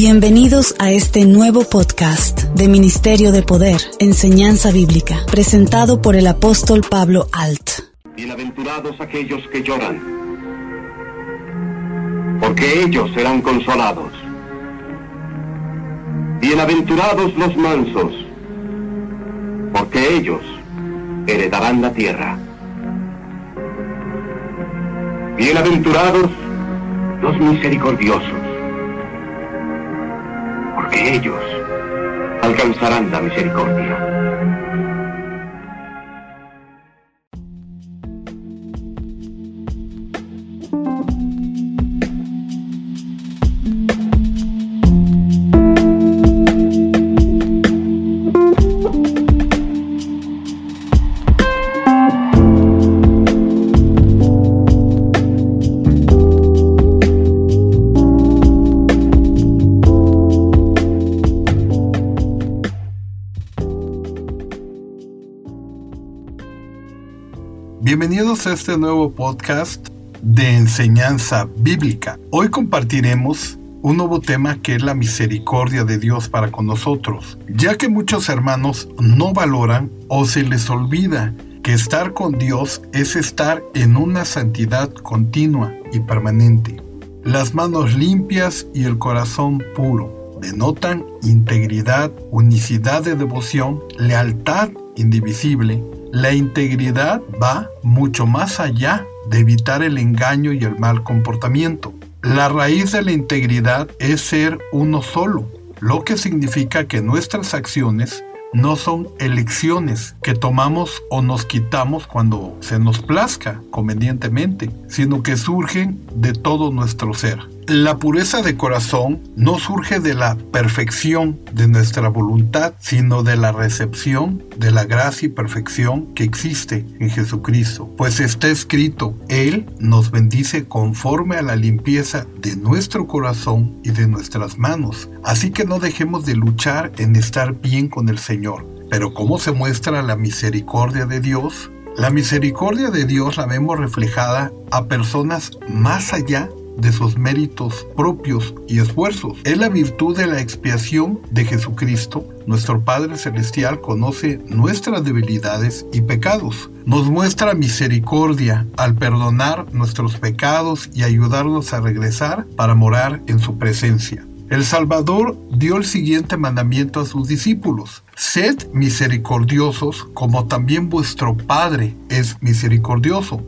Bienvenidos a este nuevo podcast de Ministerio de Poder, Enseñanza Bíblica, presentado por el apóstol Pablo Alt. Bienaventurados aquellos que lloran, porque ellos serán consolados. Bienaventurados los mansos, porque ellos heredarán la tierra. Bienaventurados los misericordiosos, porque ellos alcanzarán la misericordia. A este nuevo podcast de enseñanza bíblica. Hoy compartiremos un nuevo tema que es la misericordia de Dios para con nosotros, ya que muchos hermanos no valoran o se les olvida que estar con Dios es estar en una santidad continua y permanente. Las manos limpias y el corazón puro denotan integridad, unicidad de devoción, lealtad indivisible, la integridad va mucho más allá de evitar el engaño y el mal comportamiento. La raíz de la integridad es ser uno solo, lo que significa que nuestras acciones no son elecciones que tomamos o nos quitamos cuando se nos plazca convenientemente, sino que surgen de todo nuestro ser. La pureza de corazón no surge de la perfección de nuestra voluntad, sino de la recepción de la gracia y perfección que existe en Jesucristo. Pues está escrito, Él nos bendice conforme a la limpieza de nuestro corazón y de nuestras manos. Así que no dejemos de luchar en estar bien con el Señor. Pero ¿cómo se muestra la misericordia de Dios? La misericordia de Dios la vemos reflejada a personas más allá de sus méritos propios y esfuerzos. Es la virtud de la expiación de Jesucristo. Nuestro Padre Celestial conoce nuestras debilidades y pecados. Nos muestra misericordia al perdonar nuestros pecados y ayudarnos a regresar para morar en su presencia. El Salvador dio el siguiente mandamiento a sus discípulos. Sed misericordiosos como también vuestro Padre es misericordioso.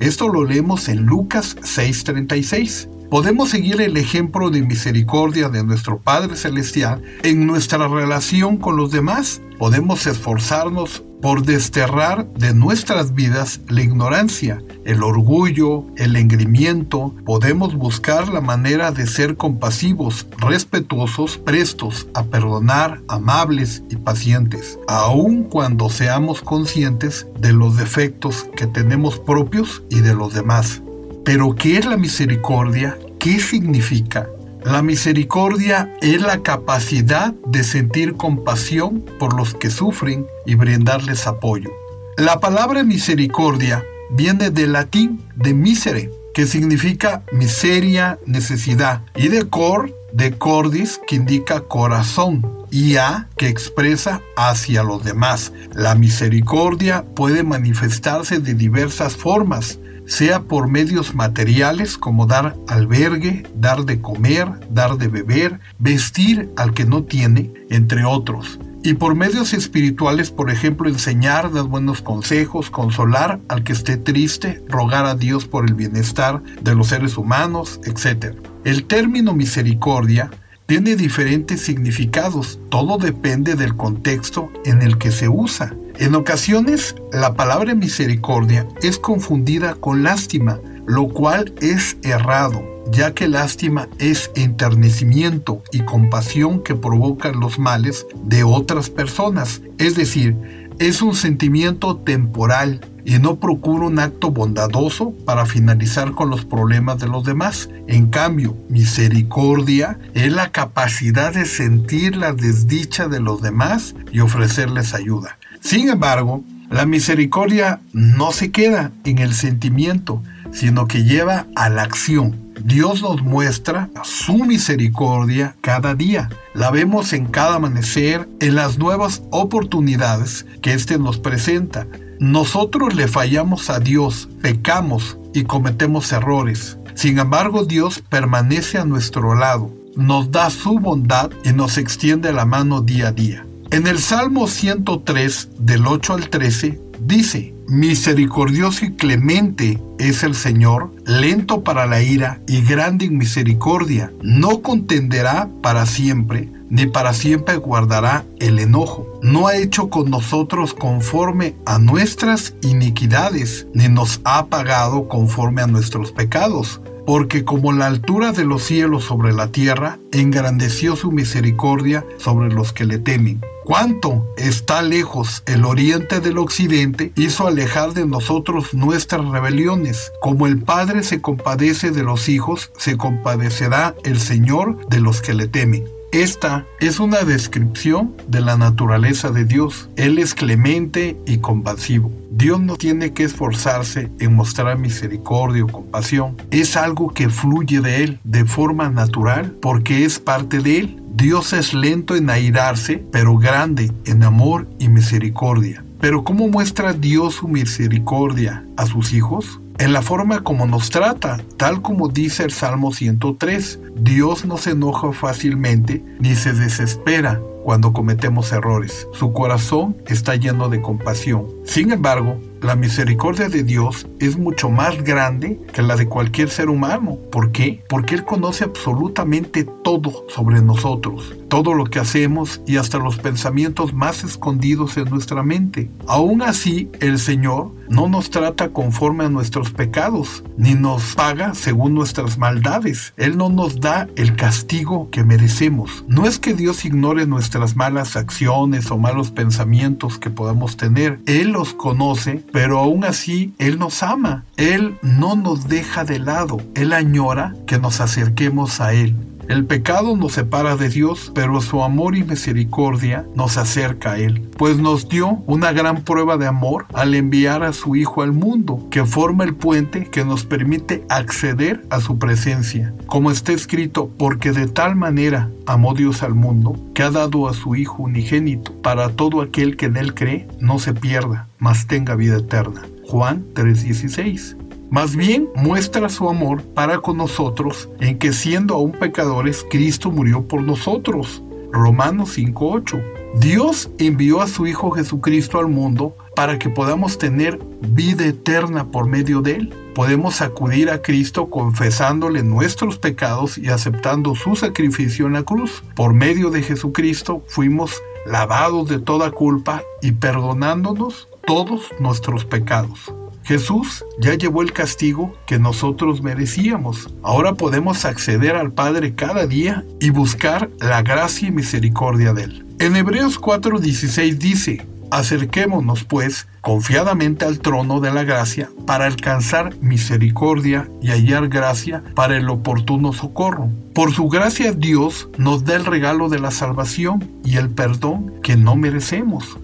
Esto lo leemos en Lucas 6:36. Podemos seguir el ejemplo de misericordia de nuestro Padre Celestial en nuestra relación con los demás. Podemos esforzarnos por desterrar de nuestras vidas la ignorancia, el orgullo, el engrimiento, podemos buscar la manera de ser compasivos, respetuosos, prestos a perdonar, amables y pacientes, aun cuando seamos conscientes de los defectos que tenemos propios y de los demás. Pero ¿qué es la misericordia? ¿Qué significa? La misericordia es la capacidad de sentir compasión por los que sufren y brindarles apoyo. La palabra misericordia viene del latín de misere, que significa miseria, necesidad, y de cor, de cordis, que indica corazón, y a, que expresa hacia los demás. La misericordia puede manifestarse de diversas formas, sea por medios materiales como dar albergue, dar de comer, dar de beber, vestir al que no tiene, entre otros. Y por medios espirituales, por ejemplo, enseñar, dar buenos consejos, consolar al que esté triste, rogar a Dios por el bienestar de los seres humanos, etc. El término misericordia tiene diferentes significados, todo depende del contexto en el que se usa. En ocasiones, la palabra misericordia es confundida con lástima, lo cual es errado, ya que lástima es enternecimiento y compasión que provocan los males de otras personas, es decir, es un sentimiento temporal y no procura un acto bondadoso para finalizar con los problemas de los demás. En cambio, misericordia es la capacidad de sentir la desdicha de los demás y ofrecerles ayuda. Sin embargo, la misericordia no se queda en el sentimiento, sino que lleva a la acción. Dios nos muestra su misericordia cada día. La vemos en cada amanecer, en las nuevas oportunidades que éste nos presenta. Nosotros le fallamos a Dios, pecamos y cometemos errores. Sin embargo, Dios permanece a nuestro lado, nos da su bondad y nos extiende la mano día a día. En el Salmo 103, del 8 al 13, dice, Misericordioso y clemente es el Señor, lento para la ira y grande en misericordia. No contenderá para siempre, ni para siempre guardará el enojo. No ha hecho con nosotros conforme a nuestras iniquidades, ni nos ha pagado conforme a nuestros pecados porque como la altura de los cielos sobre la tierra, engrandeció su misericordia sobre los que le temen. Cuánto está lejos el oriente del occidente, hizo alejar de nosotros nuestras rebeliones. Como el Padre se compadece de los hijos, se compadecerá el Señor de los que le temen. Esta es una descripción de la naturaleza de Dios. Él es clemente y compasivo. Dios no tiene que esforzarse en mostrar misericordia o compasión. Es algo que fluye de Él de forma natural porque es parte de Él. Dios es lento en airarse, pero grande en amor y misericordia. Pero ¿cómo muestra Dios su misericordia a sus hijos? En la forma como nos trata, tal como dice el Salmo 103. Dios no se enoja fácilmente ni se desespera cuando cometemos errores. Su corazón está lleno de compasión. Sin embargo, la misericordia de Dios es mucho más grande que la de cualquier ser humano. ¿Por qué? Porque Él conoce absolutamente todo sobre nosotros, todo lo que hacemos y hasta los pensamientos más escondidos en nuestra mente. Aún así, el Señor no nos trata conforme a nuestros pecados, ni nos paga según nuestras maldades. Él no nos da el castigo que merecemos. No es que Dios ignore nuestras malas acciones o malos pensamientos que podamos tener. Él los conoce pero aún así Él nos ama, Él no nos deja de lado, Él añora que nos acerquemos a Él. El pecado nos separa de Dios, pero su amor y misericordia nos acerca a Él, pues nos dio una gran prueba de amor al enviar a su Hijo al mundo, que forma el puente que nos permite acceder a su presencia. Como está escrito, porque de tal manera amó Dios al mundo, que ha dado a su Hijo unigénito, para todo aquel que en Él cree no se pierda, mas tenga vida eterna. Juan 3:16 más bien muestra su amor para con nosotros en que siendo aún pecadores, Cristo murió por nosotros. Romanos 5.8. Dios envió a su Hijo Jesucristo al mundo para que podamos tener vida eterna por medio de Él. Podemos acudir a Cristo confesándole nuestros pecados y aceptando su sacrificio en la cruz. Por medio de Jesucristo fuimos lavados de toda culpa y perdonándonos todos nuestros pecados. Jesús ya llevó el castigo que nosotros merecíamos. Ahora podemos acceder al Padre cada día y buscar la gracia y misericordia de Él. En Hebreos 4:16 dice, Acerquémonos, pues, confiadamente al trono de la gracia para alcanzar misericordia y hallar gracia para el oportuno socorro. Por su gracia Dios nos da el regalo de la salvación y el perdón que no merecemos.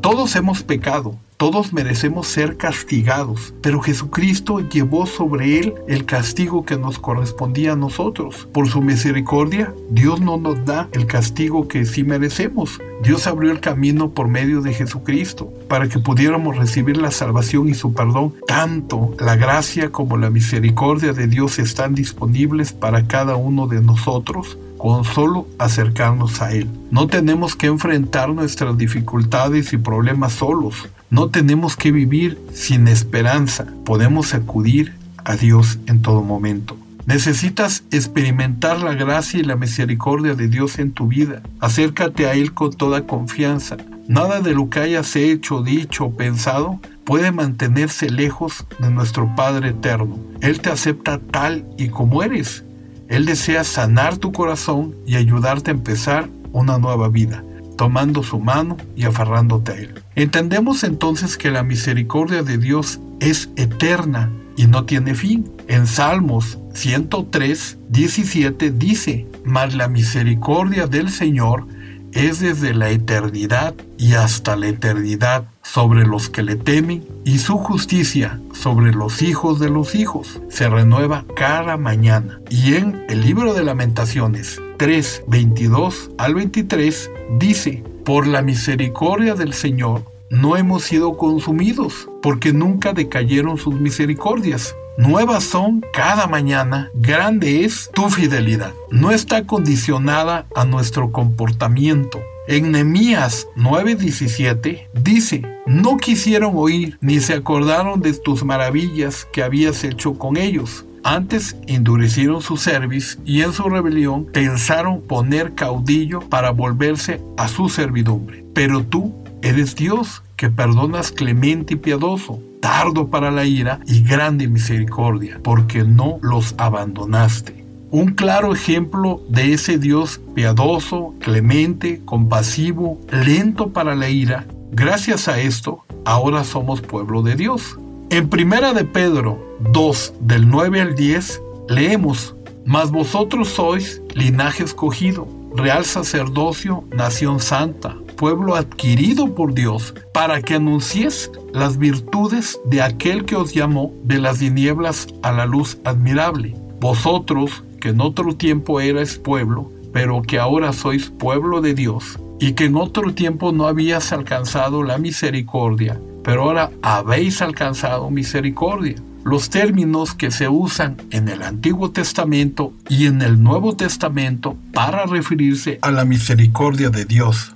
Todos hemos pecado todos merecemos ser castigados, pero Jesucristo llevó sobre él el castigo que nos correspondía a nosotros. Por su misericordia, Dios no nos da el castigo que sí merecemos. Dios abrió el camino por medio de Jesucristo para que pudiéramos recibir la salvación y su perdón. Tanto la gracia como la misericordia de Dios están disponibles para cada uno de nosotros con solo acercarnos a Él. No tenemos que enfrentar nuestras dificultades y problemas solos. No tenemos que vivir sin esperanza. Podemos acudir a Dios en todo momento. Necesitas experimentar la gracia y la misericordia de Dios en tu vida. Acércate a Él con toda confianza. Nada de lo que hayas hecho, dicho o pensado puede mantenerse lejos de nuestro Padre eterno. Él te acepta tal y como eres. Él desea sanar tu corazón y ayudarte a empezar una nueva vida, tomando su mano y aferrándote a Él. Entendemos entonces que la misericordia de Dios es eterna y no tiene fin. En Salmos 103, 17 dice, mas la misericordia del Señor es desde la eternidad y hasta la eternidad sobre los que le temen y su justicia sobre los hijos de los hijos. Se renueva cada mañana. Y en el libro de lamentaciones 3, 22 al 23 dice, por la misericordia del Señor no hemos sido consumidos, porque nunca decayeron sus misericordias. Nuevas son cada mañana, grande es tu fidelidad. No está condicionada a nuestro comportamiento. En Nehemías 9:17 dice, no quisieron oír ni se acordaron de tus maravillas que habías hecho con ellos. Antes endurecieron su cerviz y en su rebelión pensaron poner caudillo para volverse a su servidumbre. Pero tú eres Dios que perdonas clemente y piadoso, tardo para la ira y grande misericordia, porque no los abandonaste. Un claro ejemplo de ese Dios piadoso, clemente, compasivo, lento para la ira. Gracias a esto, ahora somos pueblo de Dios. En primera de Pedro 2, del 9 al 10, leemos, Mas vosotros sois linaje escogido, real sacerdocio, nación santa, pueblo adquirido por Dios, para que anuncies las virtudes de aquel que os llamó de las tinieblas a la luz admirable. Vosotros, que en otro tiempo erais pueblo, pero que ahora sois pueblo de Dios, y que en otro tiempo no habías alcanzado la misericordia, pero ahora habéis alcanzado misericordia. Los términos que se usan en el Antiguo Testamento y en el Nuevo Testamento para referirse a la misericordia de Dios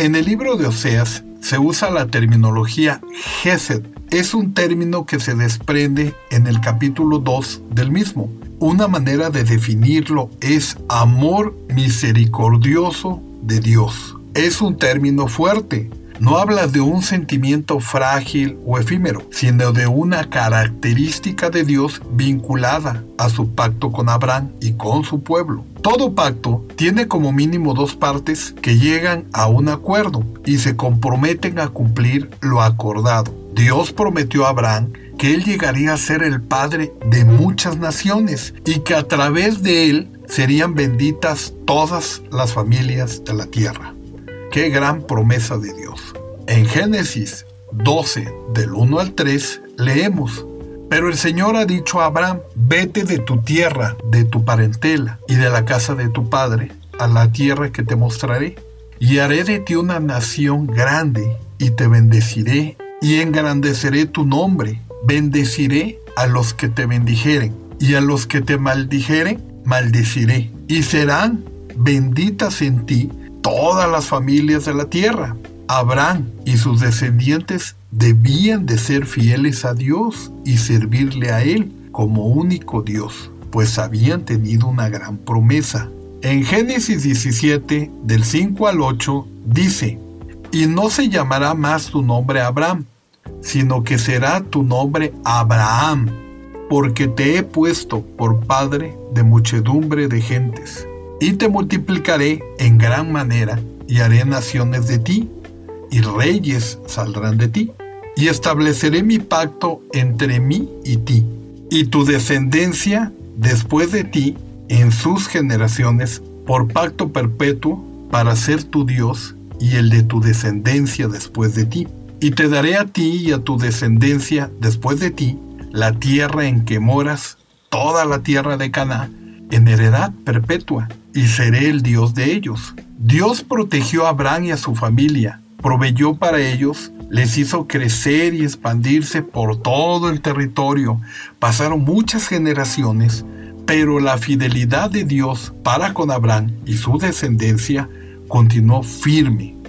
en el libro de Oseas se usa la terminología Gesed. Es un término que se desprende en el capítulo 2 del mismo. Una manera de definirlo es amor misericordioso de Dios. Es un término fuerte, no habla de un sentimiento frágil o efímero, sino de una característica de Dios vinculada a su pacto con Abraham y con su pueblo. Todo pacto tiene como mínimo dos partes que llegan a un acuerdo y se comprometen a cumplir lo acordado. Dios prometió a Abraham que él llegaría a ser el padre de muchas naciones y que a través de él serían benditas todas las familias de la tierra. Qué gran promesa de Dios. En Génesis 12, del 1 al 3, leemos, Pero el Señor ha dicho a Abraham, vete de tu tierra, de tu parentela y de la casa de tu padre, a la tierra que te mostraré, y haré de ti una nación grande, y te bendeciré, y engrandeceré tu nombre, bendeciré a los que te bendijeren, y a los que te maldijeren, maldeciré, y serán benditas en ti todas las familias de la tierra. Abraham y sus descendientes debían de ser fieles a Dios y servirle a Él como único Dios, pues habían tenido una gran promesa. En Génesis 17, del 5 al 8, dice, Y no se llamará más tu nombre Abraham, sino que será tu nombre Abraham, porque te he puesto por padre de muchedumbre de gentes y te multiplicaré en gran manera, y haré naciones de ti, y reyes saldrán de ti, y estableceré mi pacto entre mí y ti, y tu descendencia después de ti en sus generaciones, por pacto perpetuo, para ser tu Dios y el de tu descendencia después de ti. Y te daré a ti y a tu descendencia después de ti la tierra en que moras, toda la tierra de Canaán, en heredad perpetua, y seré el Dios de ellos. Dios protegió a Abraham y a su familia, proveyó para ellos, les hizo crecer y expandirse por todo el territorio. Pasaron muchas generaciones, pero la fidelidad de Dios para con Abraham y su descendencia continuó firme.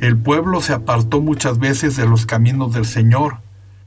El pueblo se apartó muchas veces de los caminos del Señor,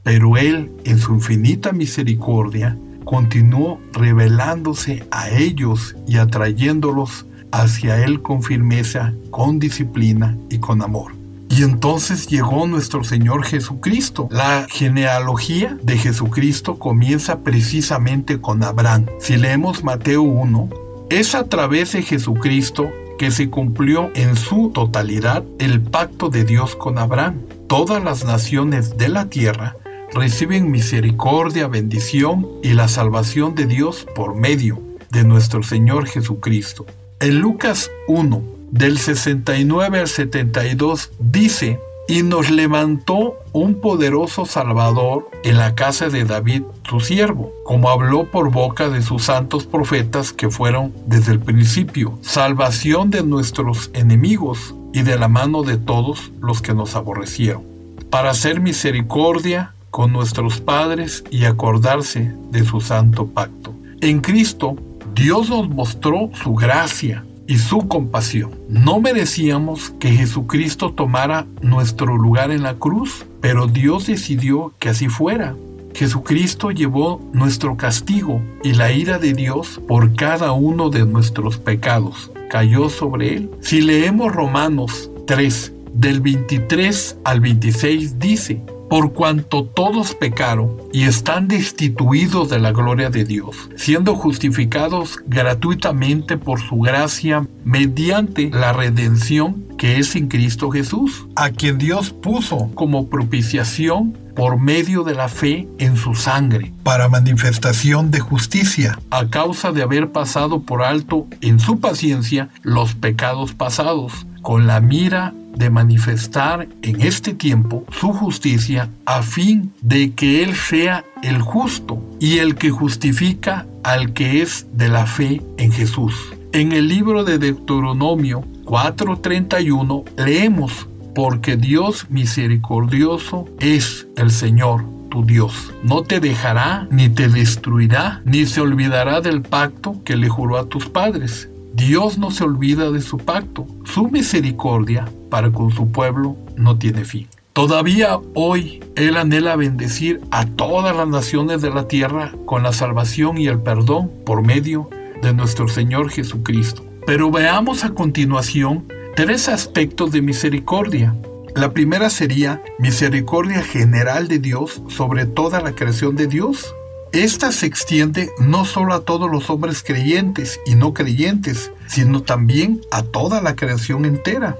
pero Él, en su infinita misericordia, continuó revelándose a ellos y atrayéndolos hacia Él con firmeza, con disciplina y con amor. Y entonces llegó nuestro Señor Jesucristo. La genealogía de Jesucristo comienza precisamente con Abraham. Si leemos Mateo 1, es a través de Jesucristo que se cumplió en su totalidad el pacto de Dios con Abraham. Todas las naciones de la tierra reciben misericordia, bendición y la salvación de Dios por medio de nuestro Señor Jesucristo. En Lucas 1, del 69 al 72, dice, y nos levantó un poderoso Salvador en la casa de David, su siervo, como habló por boca de sus santos profetas que fueron desde el principio, salvación de nuestros enemigos y de la mano de todos los que nos aborrecieron, para hacer misericordia con nuestros padres y acordarse de su santo pacto. En Cristo, Dios nos mostró su gracia y su compasión. No merecíamos que Jesucristo tomara nuestro lugar en la cruz, pero Dios decidió que así fuera. Jesucristo llevó nuestro castigo y la ira de Dios por cada uno de nuestros pecados. Cayó sobre él. Si leemos Romanos 3, del 23 al 26, dice, por cuanto todos pecaron y están destituidos de la gloria de Dios, siendo justificados gratuitamente por su gracia mediante la redención que es en Cristo Jesús, a quien Dios puso como propiciación por medio de la fe en su sangre, para manifestación de justicia, a causa de haber pasado por alto en su paciencia los pecados pasados, con la mira de manifestar en este tiempo su justicia a fin de que Él sea el justo y el que justifica al que es de la fe en Jesús. En el libro de Deuteronomio 4:31 leemos, porque Dios misericordioso es el Señor tu Dios. No te dejará, ni te destruirá, ni se olvidará del pacto que le juró a tus padres Dios no se olvida de su pacto. Su misericordia para con su pueblo no tiene fin. Todavía hoy Él anhela bendecir a todas las naciones de la tierra con la salvación y el perdón por medio de nuestro Señor Jesucristo. Pero veamos a continuación tres aspectos de misericordia. La primera sería misericordia general de Dios sobre toda la creación de Dios. Esta se extiende no solo a todos los hombres creyentes y no creyentes, sino también a toda la creación entera.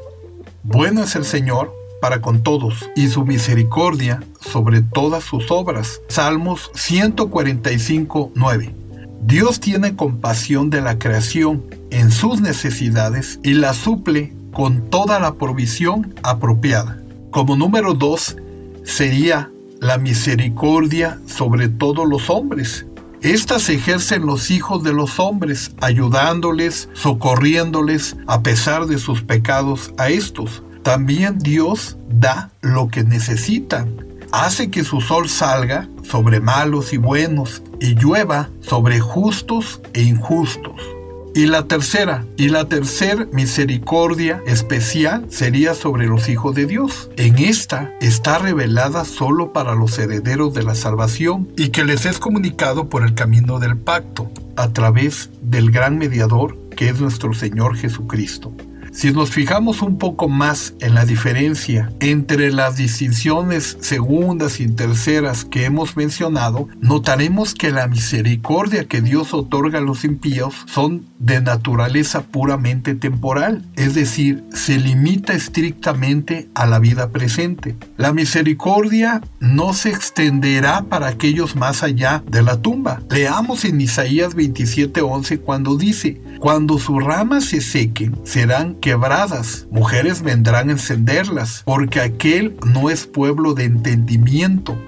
Bueno es el Señor para con todos y su misericordia sobre todas sus obras. Salmos 145, 9. Dios tiene compasión de la creación en sus necesidades y la suple con toda la provisión apropiada. Como número 2 sería la misericordia sobre todos los hombres. Estas ejercen los hijos de los hombres, ayudándoles, socorriéndoles a pesar de sus pecados a estos. También Dios da lo que necesitan. Hace que su sol salga sobre malos y buenos y llueva sobre justos e injustos. Y la tercera, y la tercera misericordia especial sería sobre los hijos de Dios. En esta está revelada solo para los herederos de la salvación y que les es comunicado por el camino del pacto, a través del gran mediador que es nuestro Señor Jesucristo. Si nos fijamos un poco más en la diferencia entre las distinciones segundas y terceras que hemos mencionado, notaremos que la misericordia que Dios otorga a los impíos son de naturaleza puramente temporal, es decir, se limita estrictamente a la vida presente. La misericordia no se extenderá para aquellos más allá de la tumba. Leamos en Isaías 27:11 cuando dice, cuando sus ramas se sequen, serán quebradas, mujeres vendrán a encenderlas, porque aquel no es pueblo de entendimiento.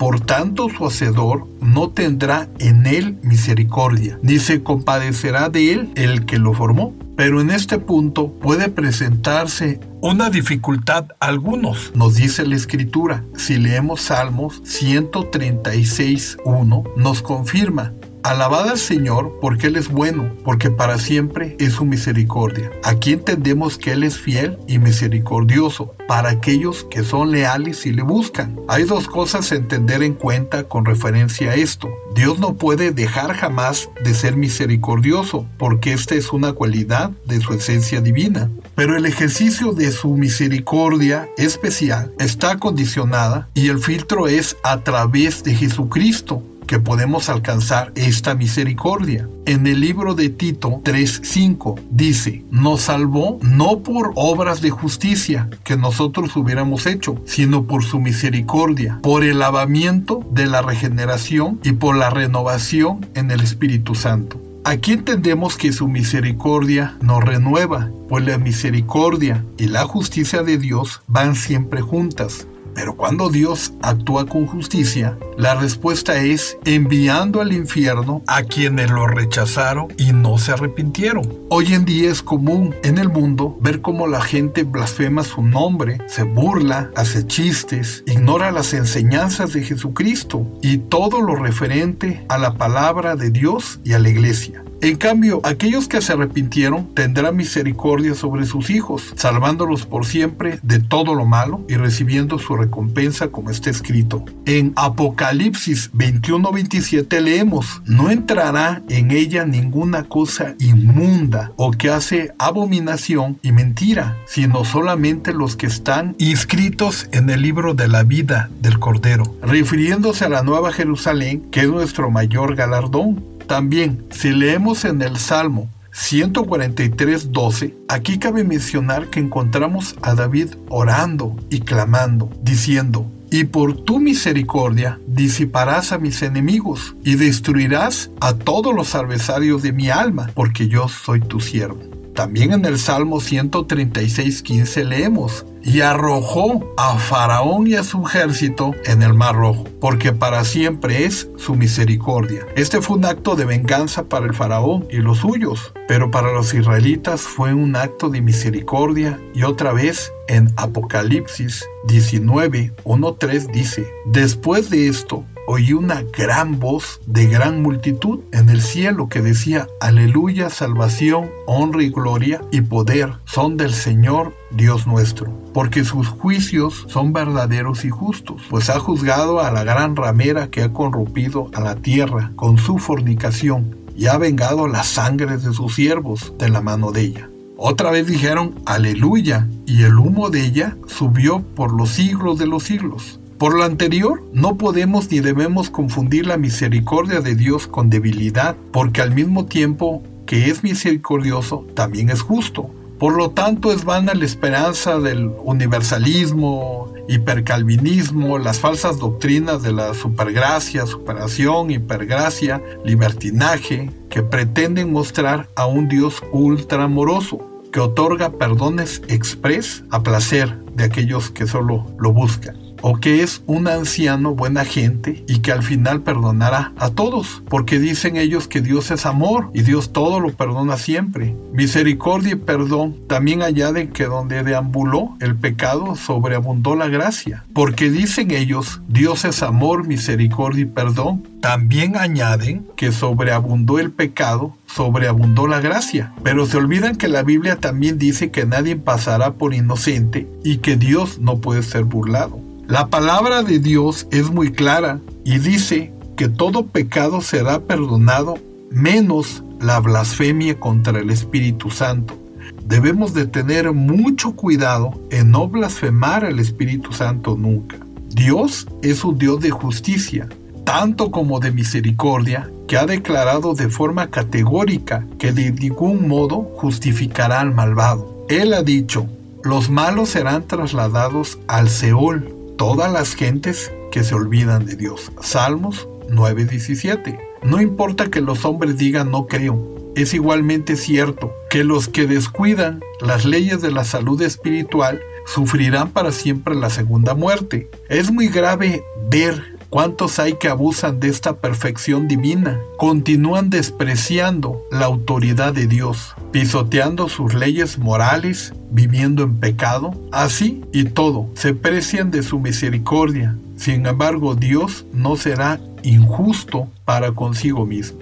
Por tanto, su hacedor no tendrá en él misericordia, ni se compadecerá de él el que lo formó. Pero en este punto puede presentarse una dificultad a algunos, nos dice la escritura. Si leemos Salmos 136.1, nos confirma, Alabad al Señor porque Él es bueno, porque para siempre es su misericordia. Aquí entendemos que Él es fiel y misericordioso para aquellos que son leales y le buscan. Hay dos cosas a entender en cuenta con referencia a esto. Dios no puede dejar jamás de ser misericordioso, porque esta es una cualidad de su esencia divina. Pero el ejercicio de su misericordia especial está condicionada y el filtro es a través de Jesucristo que podemos alcanzar esta misericordia. En el libro de Tito 3:5 dice, nos salvó no por obras de justicia que nosotros hubiéramos hecho, sino por su misericordia, por el lavamiento de la regeneración y por la renovación en el Espíritu Santo Aquí entendemos que su misericordia nos renueva, pues la misericordia y la justicia de Dios van siempre juntas. Pero cuando Dios actúa con justicia, la respuesta es enviando al infierno a quienes lo rechazaron y no se arrepintieron. Hoy en día es común en el mundo ver cómo la gente blasfema su nombre, se burla, hace chistes, ignora las enseñanzas de Jesucristo y todo lo referente a la palabra de Dios y a la iglesia. En cambio, aquellos que se arrepintieron tendrán misericordia sobre sus hijos, salvándolos por siempre de todo lo malo y recibiendo su recompensa como está escrito. En Apocalipsis 21-27 leemos, no entrará en ella ninguna cosa inmunda o que hace abominación y mentira, sino solamente los que están inscritos en el libro de la vida del Cordero, refiriéndose a la Nueva Jerusalén, que es nuestro mayor galardón también, si leemos en el Salmo 143, 12, aquí cabe mencionar que encontramos a David orando y clamando, diciendo, y por tu misericordia disiparás a mis enemigos y destruirás a todos los adversarios de mi alma, porque yo soy tu siervo. También en el Salmo 136, 15 leemos, y arrojó a Faraón y a su ejército en el Mar Rojo, porque para siempre es su misericordia. Este fue un acto de venganza para el Faraón y los suyos, pero para los israelitas fue un acto de misericordia y otra vez en Apocalipsis 19, 1, dice, después de esto, oí una gran voz de gran multitud en el cielo que decía, Aleluya, salvación, honra y gloria y poder son del Señor Dios nuestro, porque sus juicios son verdaderos y justos, pues ha juzgado a la gran ramera que ha corrompido a la tierra con su fornicación y ha vengado las sangres de sus siervos de la mano de ella. Otra vez dijeron, aleluya, y el humo de ella subió por los siglos de los siglos. Por lo anterior, no podemos ni debemos confundir la misericordia de Dios con debilidad, porque al mismo tiempo que es misericordioso, también es justo. Por lo tanto, es vana la esperanza del universalismo, hipercalvinismo, las falsas doctrinas de la supergracia, superación, hipergracia, libertinaje, que pretenden mostrar a un Dios ultramoroso, que otorga perdones express a placer de aquellos que solo lo buscan o que es un anciano buena gente y que al final perdonará a todos, porque dicen ellos que Dios es amor y Dios todo lo perdona siempre. Misericordia y perdón también añaden que donde deambuló el pecado sobreabundó la gracia, porque dicen ellos Dios es amor, misericordia y perdón. También añaden que sobreabundó el pecado, sobreabundó la gracia. Pero se olvidan que la Biblia también dice que nadie pasará por inocente y que Dios no puede ser burlado. La palabra de Dios es muy clara y dice que todo pecado será perdonado menos la blasfemia contra el Espíritu Santo. Debemos de tener mucho cuidado en no blasfemar al Espíritu Santo nunca. Dios es un Dios de justicia, tanto como de misericordia, que ha declarado de forma categórica que de ningún modo justificará al malvado. Él ha dicho, los malos serán trasladados al Seol, todas las gentes que se olvidan de Dios. Salmos 9:17. No importa que los hombres digan no creo, es igualmente cierto que los que descuidan las leyes de la salud espiritual sufrirán para siempre la segunda muerte. Es muy grave ver ¿Cuántos hay que abusan de esta perfección divina? Continúan despreciando la autoridad de Dios, pisoteando sus leyes morales, viviendo en pecado. Así y todo, se precian de su misericordia. Sin embargo, Dios no será injusto para consigo mismo.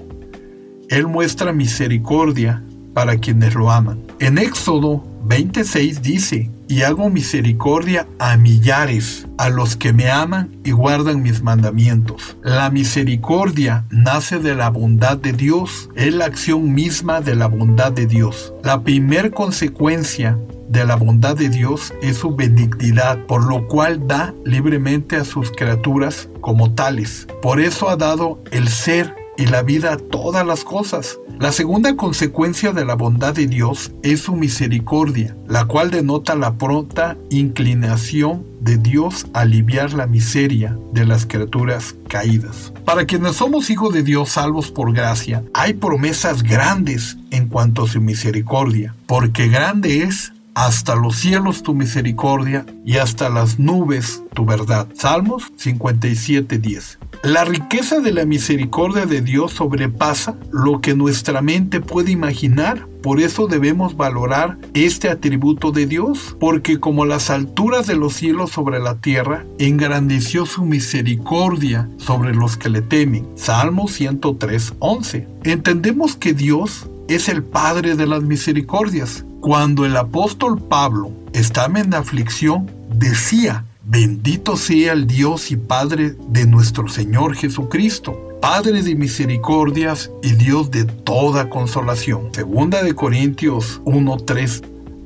Él muestra misericordia para quienes lo aman. En Éxodo 26 dice, y hago misericordia a millares, a los que me aman y guardan mis mandamientos. La misericordia nace de la bondad de Dios, es la acción misma de la bondad de Dios. La primer consecuencia de la bondad de Dios es su benignidad, por lo cual da libremente a sus criaturas como tales. Por eso ha dado el ser y la vida a todas las cosas. La segunda consecuencia de la bondad de Dios es su misericordia, la cual denota la pronta inclinación de Dios a aliviar la miseria de las criaturas caídas. Para quienes somos hijos de Dios salvos por gracia, hay promesas grandes en cuanto a su misericordia, porque grande es hasta los cielos tu misericordia y hasta las nubes tu verdad. Salmos 57:10. La riqueza de la misericordia de Dios sobrepasa lo que nuestra mente puede imaginar. Por eso debemos valorar este atributo de Dios, porque como las alturas de los cielos sobre la tierra, engrandeció su misericordia sobre los que le temen. Salmo 103:11. Entendemos que Dios es el Padre de las misericordias. Cuando el apóstol Pablo estaba en aflicción, decía, bendito sea el Dios y Padre de nuestro Señor Jesucristo, Padre de misericordias y Dios de toda consolación. Segunda de Corintios 1:3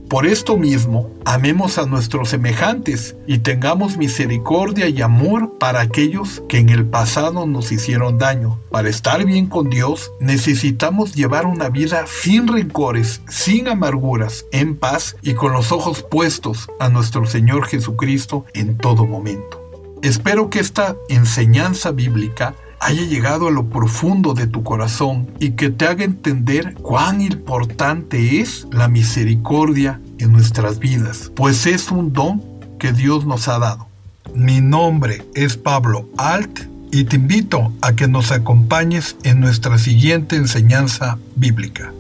por esto mismo, amemos a nuestros semejantes y tengamos misericordia y amor para aquellos que en el pasado nos hicieron daño. Para estar bien con Dios, necesitamos llevar una vida sin rencores, sin amarguras, en paz y con los ojos puestos a nuestro Señor Jesucristo en todo momento. Espero que esta enseñanza bíblica haya llegado a lo profundo de tu corazón y que te haga entender cuán importante es la misericordia en nuestras vidas, pues es un don que Dios nos ha dado. Mi nombre es Pablo Alt y te invito a que nos acompañes en nuestra siguiente enseñanza bíblica.